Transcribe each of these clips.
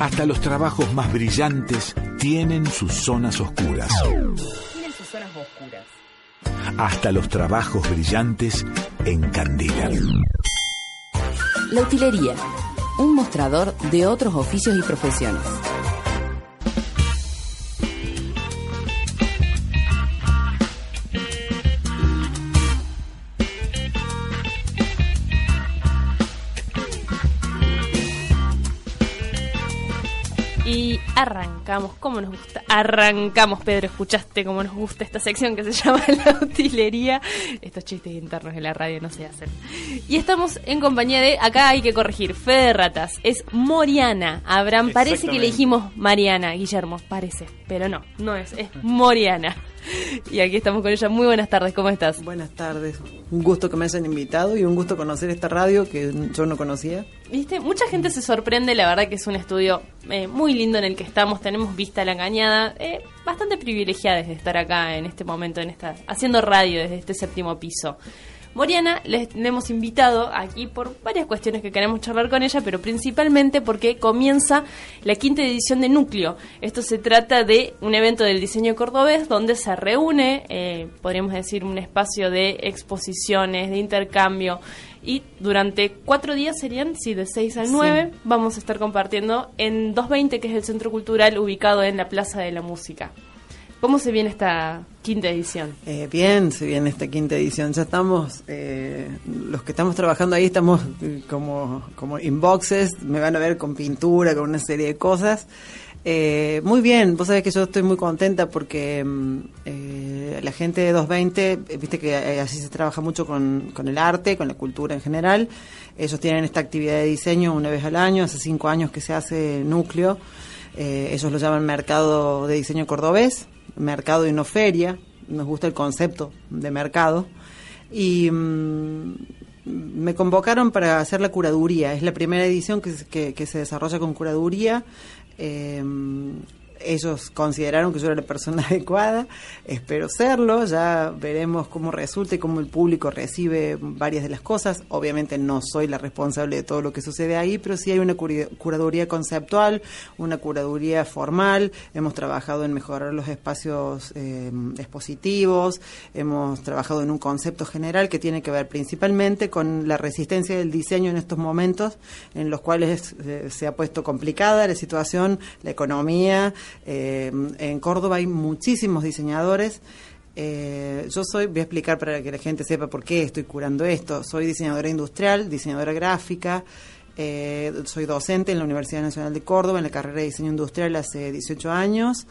Hasta los trabajos más brillantes tienen sus zonas oscuras. Tienen sus zonas oscuras. Hasta los trabajos brillantes encandilan. La utilería, un mostrador de otros oficios y profesiones. Arrancamos, como nos gusta, arrancamos, Pedro, escuchaste cómo nos gusta esta sección que se llama la utilería. Estos chistes internos en la radio no se hacen. Y estamos en compañía de, acá hay que corregir, Fede de Ratas, es Moriana. Abraham, parece que le dijimos Mariana, Guillermo, parece, pero no, no es, es Moriana. Y aquí estamos con ella. Muy buenas tardes, ¿cómo estás? Buenas tardes. Un gusto que me hayan invitado y un gusto conocer esta radio que yo no conocía. ¿Viste? Mucha gente se sorprende, la verdad que es un estudio eh, muy lindo en el que estamos, tenemos vista a la cañada, eh, bastante privilegiadas de estar acá en este momento, en esta, haciendo radio desde este séptimo piso. Moriana le hemos invitado aquí por varias cuestiones que queremos charlar con ella, pero principalmente porque comienza la quinta edición de Núcleo. Esto se trata de un evento del diseño cordobés donde se reúne, eh, podríamos decir, un espacio de exposiciones, de intercambio. Y durante cuatro días serían, sí, de 6 al 9, vamos a estar compartiendo en 220, que es el centro cultural ubicado en la Plaza de la Música. ¿Cómo se viene esta quinta edición? Eh, bien, se viene esta quinta edición. Ya estamos, eh, los que estamos trabajando ahí estamos eh, como, como inboxes, me van a ver con pintura, con una serie de cosas. Eh, muy bien, vos sabés que yo estoy muy contenta porque mm, eh, la gente de 220, viste que así se trabaja mucho con, con el arte, con la cultura en general. Ellos tienen esta actividad de diseño una vez al año, hace cinco años que se hace núcleo. ellos lo llaman Mercado de Diseño Cordobés mercado y no feria, nos gusta el concepto de mercado, y mm, me convocaron para hacer la curaduría, es la primera edición que, se desarrolla con curaduría. Eh, ellos consideraron que yo era la persona adecuada, espero serlo, ya veremos cómo resulta y cómo el público recibe varias de las cosas. Obviamente no soy la responsable de todo lo que sucede ahí, pero sí hay una curaduría conceptual, una curaduría formal, hemos trabajado en mejorar los espacios eh, expositivos, hemos trabajado en un concepto general que tiene que ver principalmente con la resistencia del diseño en estos momentos en los cuales eh, se ha puesto complicada la situación, la economía, eh, en Córdoba hay muchísimos diseñadores. Eh, yo soy, voy a explicar para que la gente sepa por qué estoy curando esto. Soy diseñadora industrial, diseñadora gráfica, eh, soy docente en la Universidad Nacional de Córdoba en la carrera de diseño industrial hace 18 años.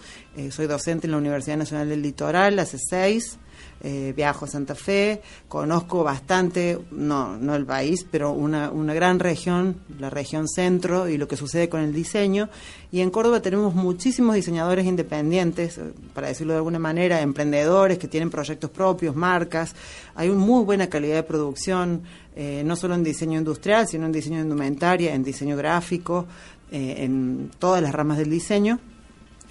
soy docente en la Universidad Nacional del Litoral hace 6 eh, viajo a Santa Fe, conozco bastante, no, no el país, pero una, una gran región, la región centro y lo que sucede con el diseño. Y en Córdoba tenemos muchísimos diseñadores independientes, eh, para decirlo de alguna manera, emprendedores que tienen proyectos propios, marcas. Hay una muy buena calidad de producción, eh, no solo en diseño industrial, sino en diseño de indumentaria, en diseño gráfico, eh, en todas las ramas del diseño.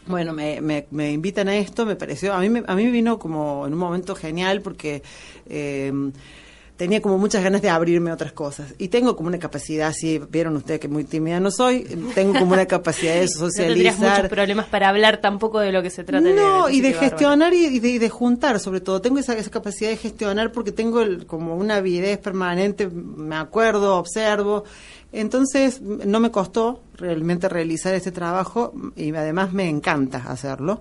Bueno, me, me, invitan a esto, me pareció, a mí me, a mí me vino como en un momento genial porque eh, tenía como muchas ganas de abrirme a otras cosas. Y tengo como una capacidad, si vieron ustedes que muy tímida no soy, tengo como una capacidad de socializar. No muchos problemas para hablar tampoco de lo que se trata. No, y de gestionar y de, de, juntar, sobre todo. Tengo esa, esa capacidad de gestionar porque tengo como una avidez permanente, me acuerdo, observo. Entonces, no me costó realmente realizar este trabajo y además me encanta hacerlo.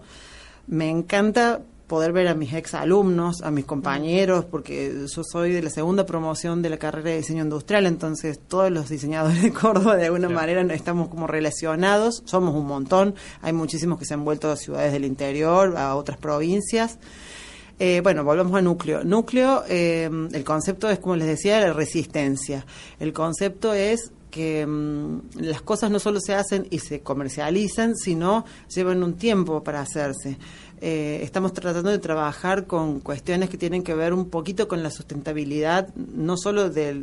Me encanta poder ver a mis ex alumnos, a mis compañeros, porque yo soy de la segunda promoción de la carrera de diseño industrial, entonces todos los diseñadores de Córdoba de alguna manera estamos como relacionados, somos un montón, hay muchísimos que se han vuelto a ciudades del interior, a otras provincias. Eh, bueno, volvemos a núcleo. Núcleo, eh, el concepto es, como les decía, la resistencia. El concepto es que mm, las cosas no solo se hacen y se comercializan, sino llevan un tiempo para hacerse. Eh, estamos tratando de trabajar con cuestiones que tienen que ver un poquito con la sustentabilidad, no solo de,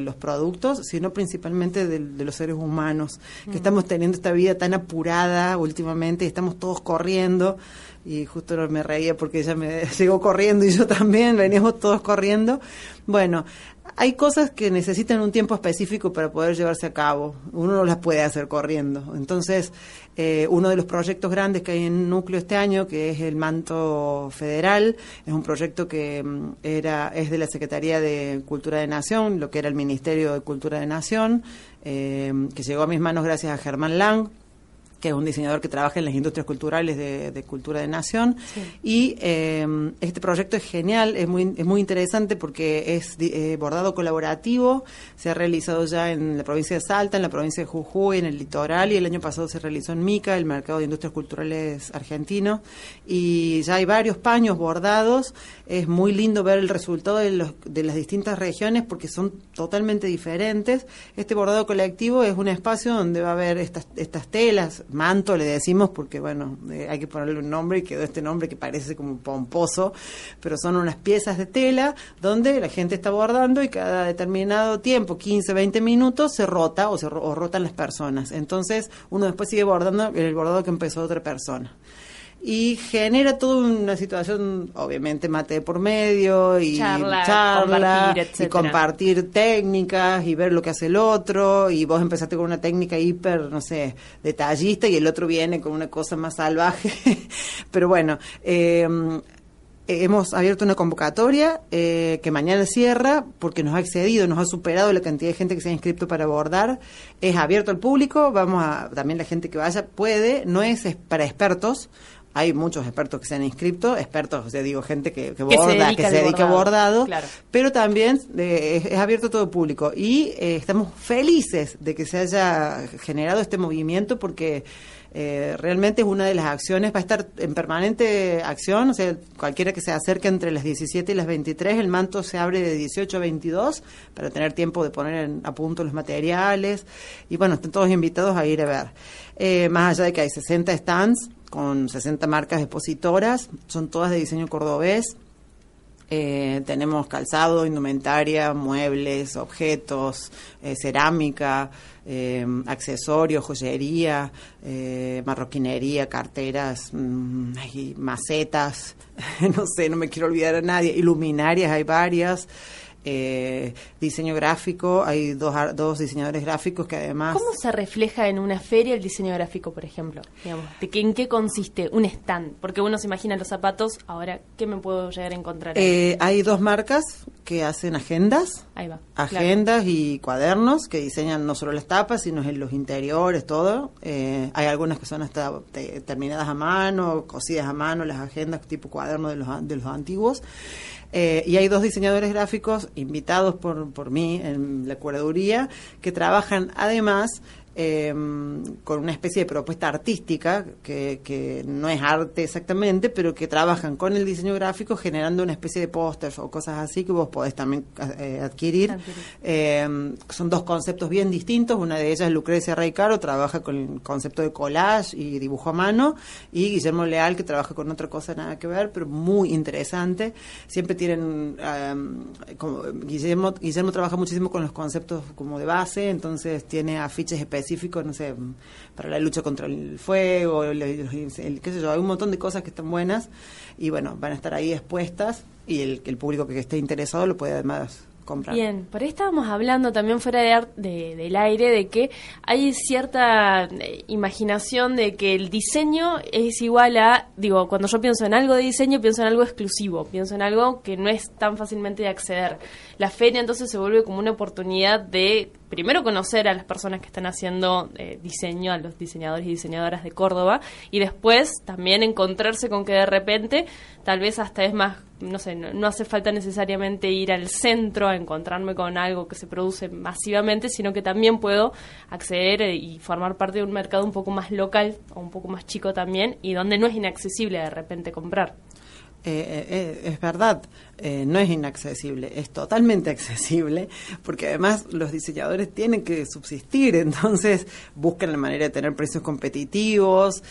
los productos, sino principalmente de, los seres humanos, que estamos teniendo esta vida tan apurada últimamente, y estamos todos corriendo, y justo me reía porque ella me llegó corriendo y yo también, veníamos todos corriendo, Bueno, hay cosas que necesitan un tiempo específico para poder llevarse a cabo. Uno no las puede hacer corriendo. Entonces, eh, uno de los proyectos grandes que hay en Núcleo este año, que es el Manto Federal, es un proyecto que mm, era es de la Secretaría de Cultura de Nación, lo que era el Ministerio de Cultura de Nación, eh, que llegó a mis manos gracias a Germán Lang que es un diseñador que trabaja en las industrias culturales de, cultura de nación. Y eh, este proyecto es genial, es muy, es muy interesante porque es eh, bordado colaborativo, se ha realizado ya en la provincia de Salta, en la provincia de Jujuy, en el litoral, y el año pasado se realizó en Mica, el mercado de industrias culturales argentino. Y ya hay varios paños bordados, es muy lindo ver el resultado de, los, de las distintas regiones porque son totalmente diferentes. Este bordado colectivo es un espacio donde va a haber estas, estas telas, manto le decimos porque, bueno, eh, hay que ponerle un nombre y quedó este nombre que parece como pomposo, pero son unas piezas de tela donde la gente está bordando y cada determinado tiempo, 15, 20 minutos, se rota o se o rotan las personas. Entonces, uno después sigue bordando el bordado que empezó otra persona y genera toda una situación, obviamente mate por medio y charla, y compartir técnicas y ver lo que hace el otro y vos empezaste con una técnica hiper, no sé, detallista y el otro viene con una cosa más salvaje. Pero bueno, eh, hemos abierto una convocatoria eh, que mañana cierra porque nos ha excedido, nos ha superado la cantidad de gente que se ha inscrito para abordar. Es abierto al público, vamos a, también la gente que vaya puede, no es para expertos, hay muchos expertos que se han inscrito, expertos, o sea, digo, gente que, que borda, que se dedica, a bordado, pero también eh, es, abierto a todo público. Y eh, estamos felices de que se haya generado este movimiento porque eh, realmente es una de las acciones, va a estar en permanente acción, o sea, cualquiera que se acerque entre las 17 y las 23, el manto se abre de 18 a 22 para tener tiempo de poner a punto los materiales. Y bueno, están todos invitados a ir a ver. más allá de que hay 60 stands, con 60 marcas expositoras, son todas de diseño cordobés. Eh, tenemos calzado, indumentaria, muebles, objetos, eh, cerámica, eh, accesorios, joyería, marroquinería, carteras, mm, macetas, no sé, no me quiero olvidar a nadie, iluminarias hay varias eh, diseño gráfico, hay dos, dos diseñadores gráficos que además... ¿Cómo se refleja en una feria el diseño gráfico, por ejemplo? Digamos, ¿de ¿En qué consiste un stand? Porque uno se imagina los zapatos, ahora, ¿qué me puedo llegar a encontrar? Eh, hay dos marcas que hacen agendas, ahí va, agendas y cuadernos que diseñan no solo las tapas, sino en los interiores, todo. Eh, hay algunas que son hasta terminadas a mano, cosidas a mano, las agendas tipo cuadernos de los, de los antiguos. Eh, y hay dos diseñadores gráficos invitados por, por mí en la curaduría que trabajan además eh, con una especie de propuesta artística que, que, no es arte exactamente, pero que trabajan con el diseño gráfico generando una especie de pósters o cosas así que vos podés también eh, adquirir. Eh, son dos conceptos bien distintos. Una de ellas, Lucrecia Caro, trabaja con el concepto de collage y dibujo a mano, y Guillermo Leal, que trabaja con otra cosa nada que ver, pero muy interesante. Siempre tienen, como Guillermo, Guillermo trabaja muchísimo con los conceptos como de base, entonces tiene afiches específicos no sé, para la lucha contra el fuego, el, qué sé yo, hay un montón de cosas que están buenas y bueno, van a estar ahí expuestas y el, el público que esté interesado lo puede además comprar. Bien, por ahí estábamos hablando también fuera de, de, del aire de que hay cierta eh, imaginación de que el diseño es igual a, digo, cuando yo pienso en algo de diseño, pienso en algo exclusivo, pienso en algo que no es tan fácilmente de acceder. La feria entonces se vuelve como una oportunidad de primero conocer a las personas que están haciendo eh, diseño, a los diseñadores y diseñadoras de Córdoba, y después también encontrarse con que de repente tal vez hasta es más, no sé, no, hace falta necesariamente ir al centro a encontrarme con algo que se produce masivamente, sino que también puedo acceder eh, y formar parte de un mercado un poco más local o un poco más chico también y donde no es inaccesible de repente comprar. Eh, eh, es verdad, eh, no es inaccesible, es totalmente accesible, porque además los diseñadores tienen que subsistir, entonces buscan la manera de tener precios competitivos,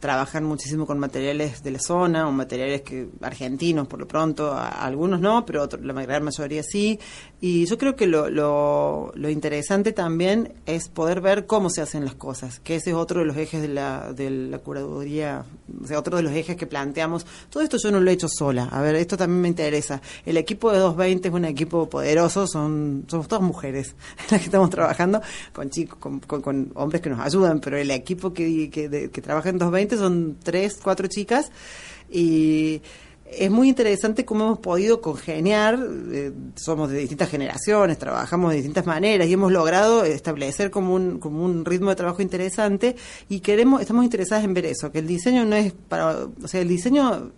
trabajan muchísimo con materiales de la zona o materiales que argentinos por lo pronto, algunos no, pero la gran mayoría sí. Y yo creo que lo, lo, interesante también es poder ver cómo se hacen las cosas, que ese es otro de los ejes de la, de la curaduría, o sea, otro de los ejes que planteamos. Todo esto yo no lo he hecho sola, a ver, esto también me interesa. El equipo de 220 es un equipo poderoso, son somos todas mujeres las que estamos trabajando, con chicos, con, con, hombres que nos ayudan, pero el equipo que, que, que trabaja en 220 son tres, cuatro chicas y es muy interesante cómo hemos podido congeniar, eh, somos de distintas generaciones, trabajamos de distintas maneras y hemos logrado establecer como un, como un ritmo de trabajo interesante y queremos, estamos interesadas en ver eso, que el diseño no es para, o sea, el diseño,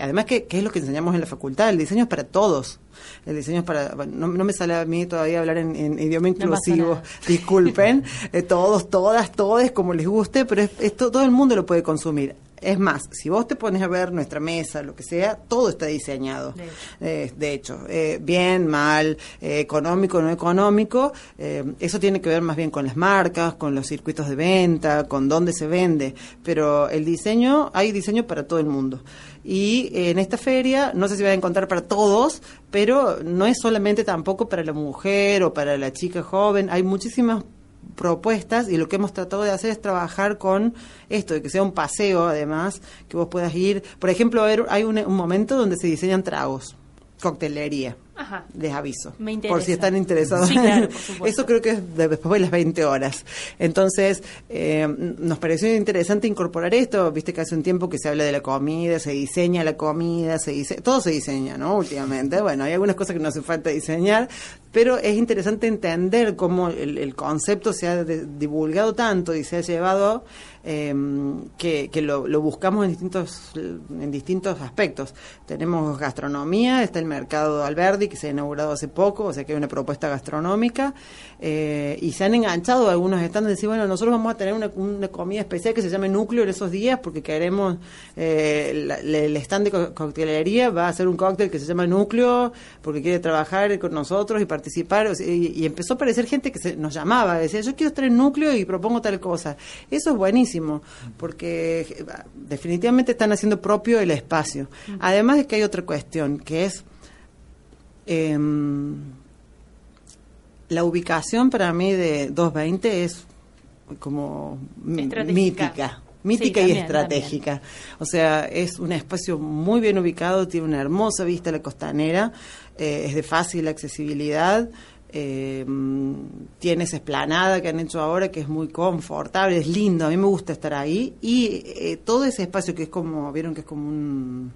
además que, es lo que enseñamos en la facultad, el diseño es para todos. El diseño es para, no, me sale a mí todavía hablar en, idioma inclusivo, disculpen, eh, todos, todas, todos, como les guste, pero esto todo el mundo lo puede consumir es más, si vos te pones a ver nuestra mesa, lo que sea, todo está diseñado. De hecho, eh, eh, bien, mal, eh, económico, no económico, eso tiene que ver más bien con las marcas, con los circuitos de venta, con dónde se vende. Pero el diseño, hay diseño para todo el mundo. Y en esta feria, no sé si va a encontrar para todos, pero no es solamente tampoco para la mujer o para la chica joven, hay muchísimas propuestas y lo que hemos tratado de hacer es trabajar con esto, de que sea un paseo además, que vos puedas ir. Por ejemplo, hay un, un momento donde se diseñan tragos, coctelería. Ajá. Les aviso. Por si están interesados. Eso creo que es después de las 20 horas. Entonces, eh, nos pareció interesante incorporar esto. Viste que hace un tiempo que se habla de la comida, se diseña la comida, se dice, todo se diseña, ¿no? Últimamente. Bueno, hay algunas cosas que no hace falta diseñar, pero es interesante entender cómo el, concepto se ha divulgado tanto y se ha llevado eh, que, lo, buscamos en distintos en distintos aspectos. Tenemos gastronomía, está el mercado Alberdi que se ha inaugurado hace poco, o sea que hay una propuesta gastronómica eh, y se han enganchado algunos están de decir, bueno, nosotros vamos a tener una, comida especial que se llame núcleo en esos días porque queremos eh, el stand de coctelería va a hacer un cóctel que se llama núcleo porque quiere trabajar con nosotros y participar y, empezó a aparecer gente que se, nos llamaba, decía, yo quiero estar en núcleo y propongo tal cosa. Eso es buenísimo, porque eh, definitivamente están haciendo propio el espacio. Además de que hay otra cuestión, que es em, la ubicación para mí de 220 es como mítica mítica y estratégica. O sea, es un espacio muy bien ubicado, tiene una hermosa vista a la costanera, eh, es de fácil accesibilidad. Eh, tiene esa esplanada que han hecho ahora que es muy confortable, es lindo, a mí me gusta estar ahí y eh, todo ese espacio que es como, vieron que es como un,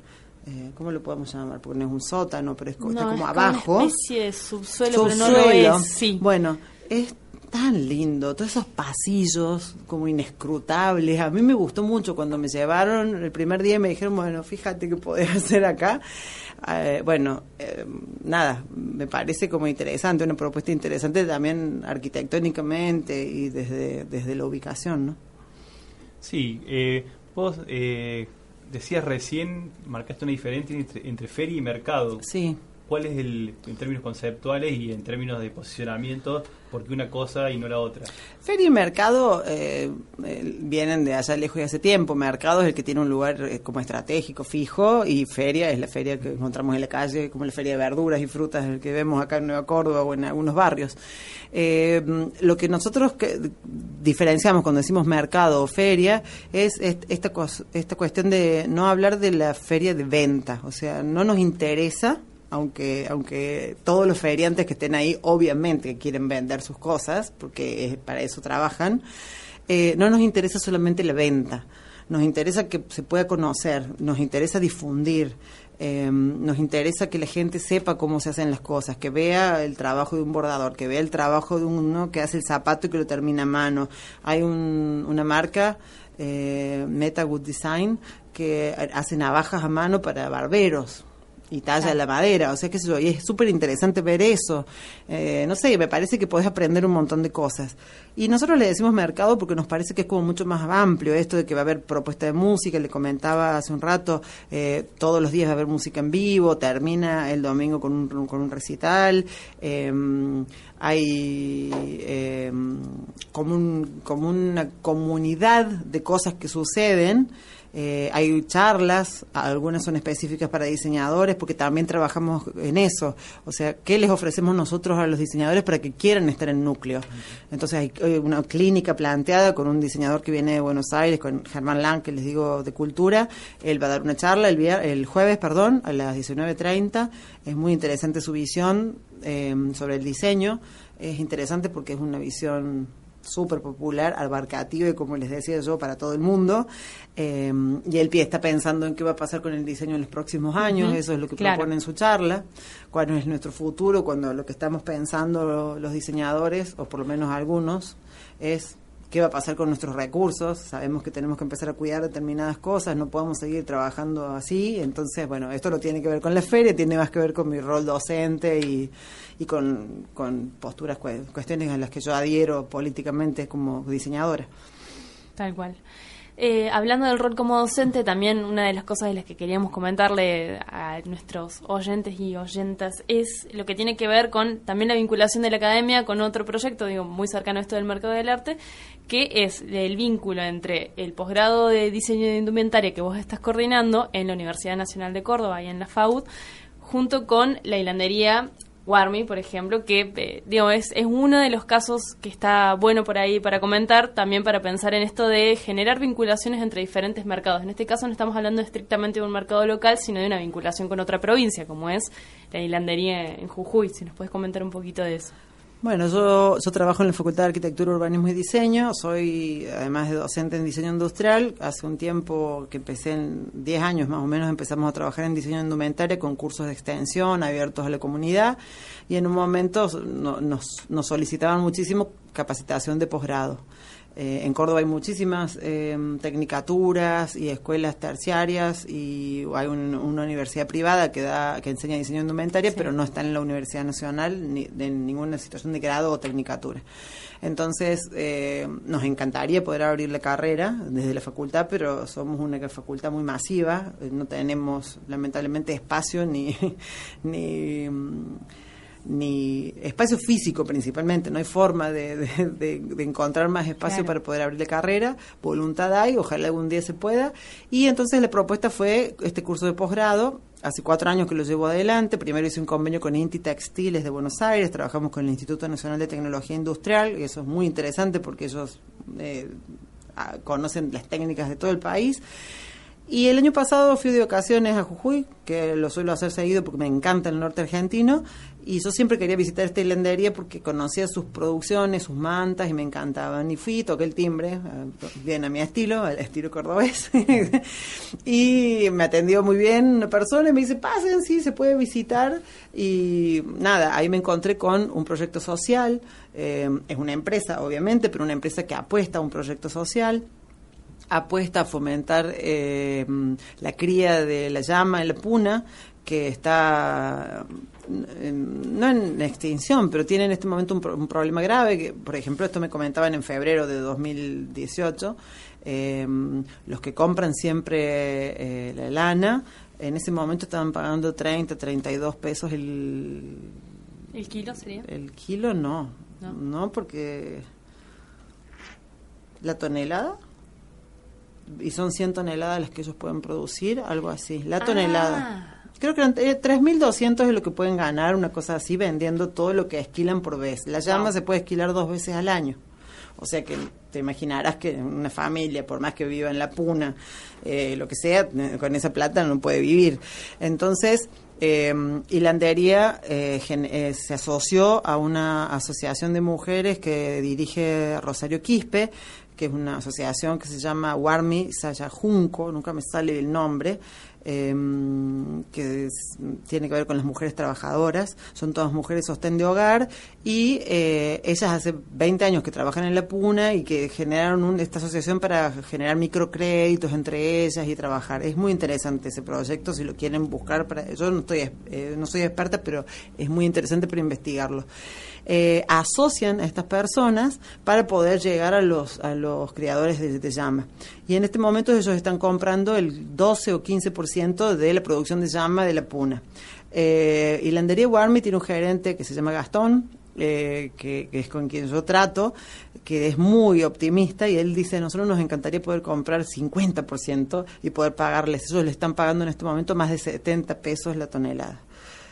eh, ¿cómo lo podemos llamar? Porque no es un sótano, pero es, está como abajo. Una especie de subsuelo, pero no lo es. Sí. Bueno, es tan lindo, todos esos pasillos como inescrutables. A mí me gustó mucho cuando me llevaron el primer día y me dijeron, bueno, fíjate qué podés hacer acá. Eh, bueno, eh, nada, me parece como interesante, una propuesta interesante también arquitectónicamente y desde, desde la ubicación, ¿no? Sí, eh, vos decías recién, marcaste una diferencia entre, entre feria y mercado. Sí. ¿Cuál es el, en términos conceptuales y en términos de posicionamiento, por qué una cosa y no la otra? Feria y mercado eh, eh, vienen de allá lejos y hace tiempo. Mercado es el que tiene un lugar eh, como estratégico, fijo, y feria es la feria que encontramos en la calle, como la feria de verduras y frutas, que vemos acá en Nueva Córdoba o en algunos barrios. lo que nosotros diferenciamos cuando decimos mercado o feria es esta, esta cuestión de no hablar de la feria de venta, o sea, no nos interesa aunque, aunque todos los feriantes que estén ahí obviamente quieren vender sus cosas, porque para eso trabajan, eh, no nos interesa solamente la venta, nos interesa que se pueda conocer, nos interesa difundir, eh, nos interesa que la gente sepa cómo se hacen las cosas, que vea el trabajo de un bordador, que vea el trabajo de uno que hace el zapato y que lo termina a mano. Hay una marca, eh, Meta Good Design, que hace navajas a mano para barberos y talla la madera, o sea, qué sé yo, y es súper interesante ver eso. Eh, no sé, me parece que podés aprender un montón de cosas. Y nosotros le decimos mercado porque nos parece que es como mucho más amplio esto de que va a haber propuesta de música, le comentaba hace un rato, eh, todos los días va a haber música en vivo, termina el domingo con un, con un recital, eh, hay eh, como, un, como una comunidad de cosas que suceden. Eh, hay charlas, algunas son específicas para diseñadores, porque también trabajamos en eso. O sea, ¿qué les ofrecemos nosotros a los diseñadores para que quieran estar en núcleo? Entonces hay una clínica planteada con un diseñador que viene de Buenos Aires, con Germán Lang, que les digo de cultura. Él va a dar una charla el, el jueves, perdón, a las 19.30. Es muy interesante su visión eh, sobre el diseño. Es interesante porque es una visión súper popular, abarcativa y como les decía yo, para todo el mundo. Eh, y el pie está pensando en qué va a pasar con el diseño en los próximos años, eso es lo que propone en su charla, cuál es nuestro futuro, cuando lo que estamos pensando los diseñadores, o por lo menos algunos, es qué va a pasar con nuestros recursos, sabemos que tenemos que empezar a cuidar determinadas cosas, no podemos seguir trabajando así, entonces, bueno, esto no tiene que ver con la feria, tiene más que ver con mi rol docente y, y con, con posturas, cuestiones a las que yo adhiero políticamente como diseñadora. Tal cual. Eh, hablando del rol como docente, también una de las cosas de las que queríamos comentarle a nuestros oyentes y oyentas es lo que tiene que ver con también la vinculación de la academia con otro proyecto, digo, muy cercano a esto del mercado del arte, que es el vínculo entre el posgrado de diseño de indumentaria que vos estás coordinando en la Universidad Nacional de Córdoba y en la FAUD, junto con la hilandería Warmi, por ejemplo, que eh, digo, es, es uno de los casos que está bueno por ahí para comentar, también para pensar en esto de generar vinculaciones entre diferentes mercados. En este caso no estamos hablando estrictamente de un mercado local, sino de una vinculación con otra provincia, como es la hilandería en Jujuy. Si nos puedes comentar un poquito de eso. Bueno, yo, yo trabajo en la Facultad de Arquitectura, Urbanismo y Diseño. Soy, además de docente en diseño industrial, hace un tiempo que empecé, en 10 años más o menos, empezamos a trabajar en diseño indumentaria con cursos de extensión abiertos a la comunidad. Y en un momento nos, nos solicitaban muchísimo capacitación de posgrado. Eh, en Córdoba hay muchísimas eh, tecnicaturas y escuelas terciarias y hay una universidad privada que da que enseña diseño indumentaria, pero no está en la Universidad Nacional ni en ninguna situación de grado o tecnicatura. Entonces, eh, nos encantaría poder abrir la carrera desde la facultad, pero somos una facultad muy masiva, no tenemos lamentablemente espacio ni... ni ni espacio físico principalmente, no hay forma de, encontrar más espacio para poder abrir la carrera, voluntad hay, ojalá algún día se pueda, y entonces la propuesta fue este curso de posgrado, hace cuatro años que lo llevo adelante, primero hice un convenio con Inti Textiles de Buenos Aires, trabajamos con el Instituto Nacional de Tecnología Industrial, y eso es muy interesante porque ellos eh, conocen las técnicas de todo el país, y el año pasado fui de ocasiones a Jujuy, que lo suelo hacer seguido porque me encanta el norte argentino, y yo siempre quería visitar esta hilandería porque conocía sus producciones, sus mantas y me encantaban. Y fui, toqué el timbre, eh, bien a mi estilo, al estilo cordobés. y me atendió muy bien una persona y me dice, pasen, sí, se puede visitar. Y nada, ahí me encontré con un proyecto social. Eh, es una empresa, obviamente, pero una empresa que apuesta a un proyecto social apuesta a fomentar eh, la cría de la llama en la puna, que está no en extinción, pero tiene en este momento un, problema grave, que por ejemplo esto me comentaban en febrero de 2018, eh, los que compran siempre eh, la lana, en ese momento estaban pagando 30, 32 pesos el... ¿El kilo sería? El kilo no, no, porque la tonelada y son 100 toneladas las que ellos pueden producir, algo así, la tonelada. Ah. Creo que 3.200 es lo que pueden ganar, una cosa así, vendiendo todo lo que esquilan por vez. La llama se puede esquilar dos veces al año. O sea que te imaginarás que una familia, por más que viva en la puna, eh, lo que sea, con esa plata no puede vivir. Entonces, eh, Hilandería eh, eh, se asoció a una asociación de mujeres que dirige Rosario Quispe, que es una asociación que se llama Warmi Sayajunco, nunca me sale el nombre, em, que tiene que ver con las mujeres trabajadoras, son todas mujeres sostén de hogar y eh, ellas hace 20 años que trabajan en la Puna y que generaron esta asociación para generar microcréditos entre ellas y trabajar. Es muy interesante ese proyecto, si lo quieren buscar, para yo no, estoy, eh, no soy experta, pero es muy interesante para investigarlo. Eh, asocian a estas personas para poder llegar a los, a los criadores de, de llama. Y en este momento ellos están comprando el 12 o 15% de la producción de llama de la puna. Eh, y Landería Warmi tiene un gerente que se llama Gastón, eh, que, que, es con quien yo trato, que es muy optimista y él dice, nosotros nos encantaría poder comprar 50% y poder pagarles. Ellos le están pagando en este momento más de 70 pesos la tonelada.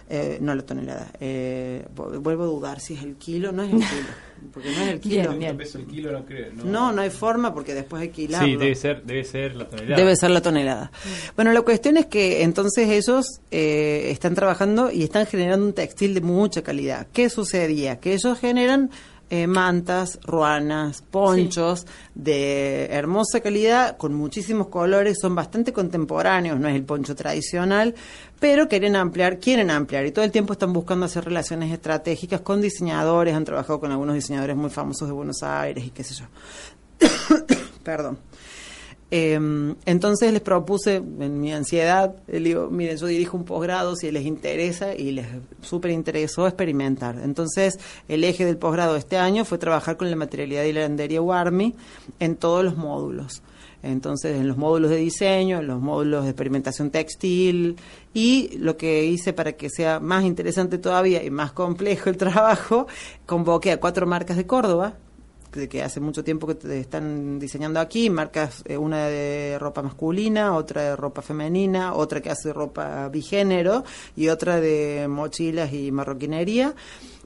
Eh, no la tonelada. Eh, vuelvo a dudar si es el kilo, no es el kilo. Porque no es el kilo. Bien, bien. Peso el kilo no, creo, no. no, no hay forma porque después hay que hilarlo. Sí, debe ser, debe ser la tonelada. Debe ser la tonelada. Bueno, la cuestión es que entonces ellos eh, están trabajando y están generando un textil de mucha calidad. ¿Qué sucedía? Que ellos generan eh, mantas, ruanas, ponchos sí. de hermosa calidad, con muchísimos colores, son bastante contemporáneos, no es el poncho tradicional, pero quieren ampliar, quieren ampliar y todo el tiempo están buscando hacer relaciones estratégicas con diseñadores, han trabajado con algunos diseñadores muy famosos de Buenos Aires y qué sé yo. Perdón. Eh, entonces les propuse, en mi ansiedad, les digo, miren, yo dirijo un posgrado, si les interesa, y les súper interesó experimentar. Entonces, el eje del posgrado este año fue trabajar con la materialidad y la landería Warmi en todos los módulos. Entonces, en los módulos de diseño, en los módulos de experimentación textil, y lo que hice para que sea más interesante todavía y más complejo el trabajo, convoqué a cuatro marcas de Córdoba, que hace mucho tiempo que te están diseñando aquí, marcas eh, una de ropa masculina, otra de ropa femenina, otra que hace ropa bigénero y otra de mochilas y marroquinería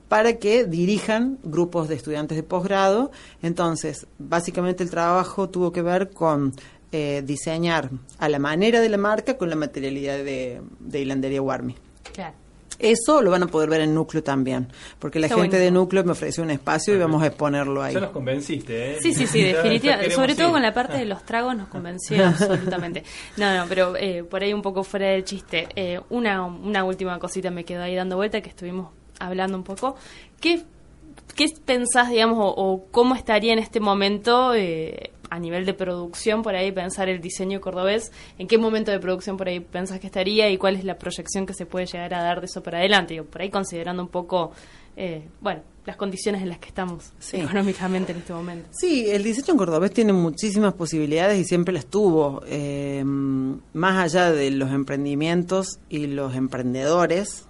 para que dirijan grupos de estudiantes de posgrado. Entonces, básicamente el trabajo tuvo que ver con eh, diseñar a la manera de la marca con la materialidad de, de hilandería Warmi. Eso lo van a poder ver en Núcleo también, porque la gente buenísimo. de Núcleo me ofreció un espacio y vamos a exponerlo ahí. Ya nos convenciste, ¿eh? Sí, sí, sí, definitivamente. Sobre todo ir. con la parte de los tragos nos convenció absolutamente. No, no, pero eh, por ahí un poco fuera del chiste. Eh, una, una última cosita me quedó ahí dando vuelta que estuvimos hablando un poco. ¿Qué, qué pensás, digamos, o, o cómo estaría en este momento eh, a nivel de producción por ahí pensar el diseño cordobés? ¿En qué momento de producción por ahí pensás que estaría y cuál es la proyección que se puede llegar a dar de eso para adelante? Digo, por ahí considerando un poco, eh, bueno, las condiciones en las que estamos Sí. económicamente en este momento. Sí, el diseño en cordobés tiene muchísimas posibilidades y siempre las tuvo. Eh, más allá de los emprendimientos y los emprendedores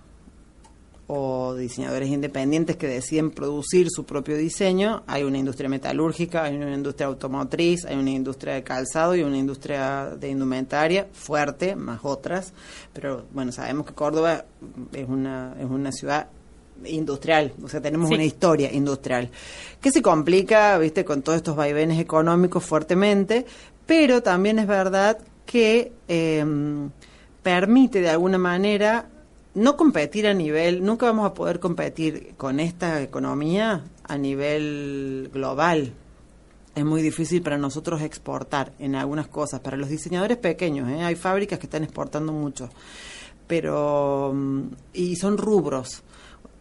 o diseñadores independientes que deciden producir su propio diseño, hay una industria metalúrgica, hay una industria automotriz, hay una industria de calzado y una industria de indumentaria fuerte, más otras. Pero bueno, sabemos que Córdoba es una, es una ciudad industrial, o sea, tenemos Sí. una historia industrial, que se complica, viste, con todos estos vaivenes económicos fuertemente, pero también es verdad que eh, permite de alguna manera no competir a nivel, nunca vamos a poder competir con esta economía a nivel global. Es muy difícil para nosotros exportar en algunas cosas, para los diseñadores pequeños, ¿eh? hay fábricas que están exportando mucho, pero mm, y son rubros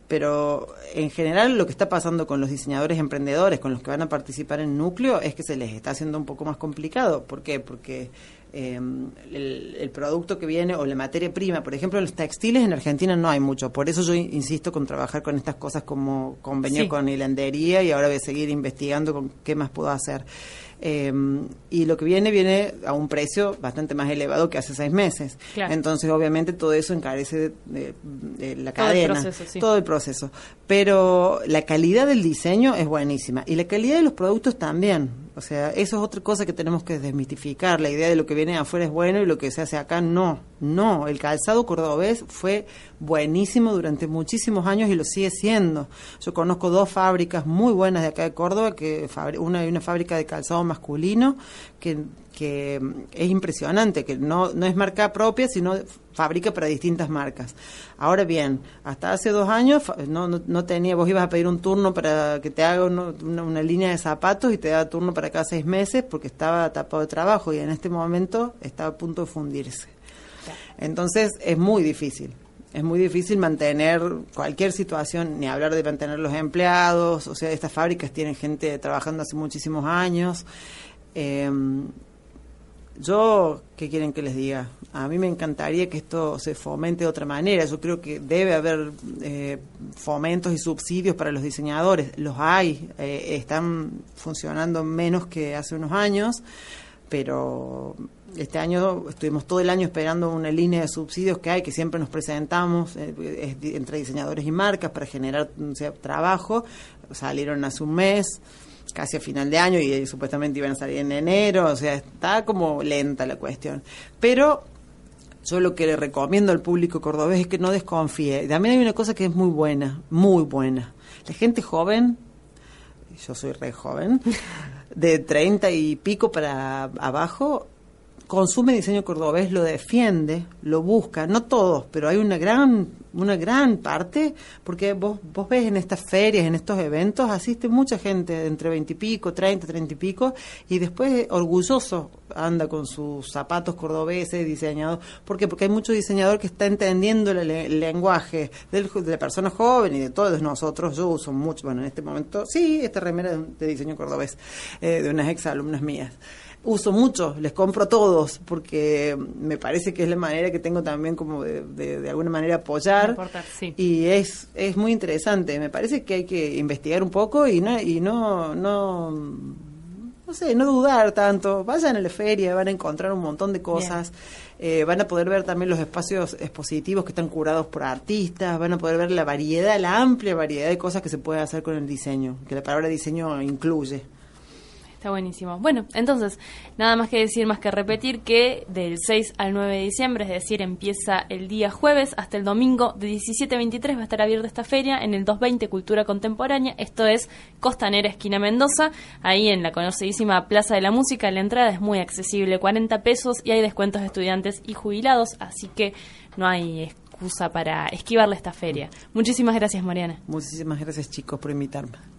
pero en general lo que está pasando con los diseñadores emprendedores, con los que van a participar en núcleo, es que se les está haciendo un poco más complicado. ¿Por qué? Porque eh, el, el producto que viene o la materia prima, por ejemplo, los textiles en Argentina no hay mucho. Por eso yo in- insisto con trabajar con estas cosas como convenio Sí. con hilandería y ahora voy a seguir investigando con qué más puedo hacer. Eh, y lo que viene viene a un precio bastante más elevado que hace seis meses. Claro. Entonces, obviamente, todo eso encarece de, de- de la Todo el cadena, proceso, sí. todo el proceso. Pero la calidad del diseño es buenísima y la calidad de los productos también. O sea, eso es otra cosa que tenemos que desmitificar. La idea de lo que viene afuera es bueno y lo que se hace acá no. No, el calzado cordobés fue buenísimo durante muchísimos años y lo sigue siendo. Yo conozco dos fábricas muy buenas de acá de Córdoba, que una hay una fábrica de calzado masculino que, que mm, es impresionante, que no, no es marca propia, sino fabrica para distintas marcas. Ahora bien, hasta hace dos años no, no, no tenía, vos ibas a pedir un turno para que te haga uno- una, una línea de zapatos y te daba turno para cada seis meses porque estaba tapado de trabajo y en este momento está a punto de fundirse. Entonces es muy difícil. Es muy difícil mantener cualquier situación, ni hablar de mantener los empleados. O sea, estas fábricas tienen gente trabajando hace muchísimos años. Eh, Yo, ¿qué quieren que les diga? A mí me encantaría que esto se fomente de otra manera. Yo creo que debe haber eh, fomentos y subsidios para los diseñadores. Los hay, eh, están funcionando menos que hace unos años, pero este año estuvimos todo el año esperando una línea de subsidios que hay, que siempre nos presentamos eh, entre diseñadores y marcas para generar trabajo. Salieron hace un mes casi a final de año y, supuestamente iban a salir en enero, o sea, está como lenta la cuestión. Pero yo lo que le recomiendo al público cordobés es que no desconfíe. También hay una cosa que es muy buena, muy buena. La gente joven, yo soy re joven, de 30 y pico para abajo, consume diseño cordobés, lo defiende, lo busca, no todos, pero hay una gran, una gran parte, porque vos, vos ves en estas ferias, en estos eventos, asiste mucha gente entre 20 y pico, 30, 30 y pico, y después orgulloso anda con sus zapatos cordobeses diseñados. ¿Por qué? Porque hay mucho diseñador que está entendiendo el, lenguaje del, de la persona joven y de todos nosotros. Yo uso mucho, bueno, en este momento, sí, esta remera de, diseño cordobés, eh, de unas ex alumnas mías uso mucho, les compro todos, porque me parece que es la manera que tengo también como de, de, alguna manera apoyar. Y es, es muy interesante. Me parece que hay que investigar un poco y no, y no, no, no sé, no dudar tanto. Vayan a la feria, van a encontrar un montón de cosas. Eh, van a poder ver también los espacios expositivos que están curados por artistas, van a poder ver la variedad, la amplia variedad de cosas que se puede hacer con el diseño, que la palabra diseño incluye. Está buenísimo. Bueno, entonces, nada más que decir, más que repetir que del 6 al 9 de diciembre, es decir, empieza el día jueves hasta el domingo de 17 a 23 va a estar abierta esta feria en el 220 Cultura Contemporánea. Esto es Costanera, esquina Mendoza, ahí en la conocidísima Plaza de la Música. La entrada es muy accesible, 40 pesos y hay descuentos de estudiantes y jubilados, así que no hay excusa para esquivarle esta feria. Muchísimas gracias, Mariana. Muchísimas gracias, chicos, por invitarme.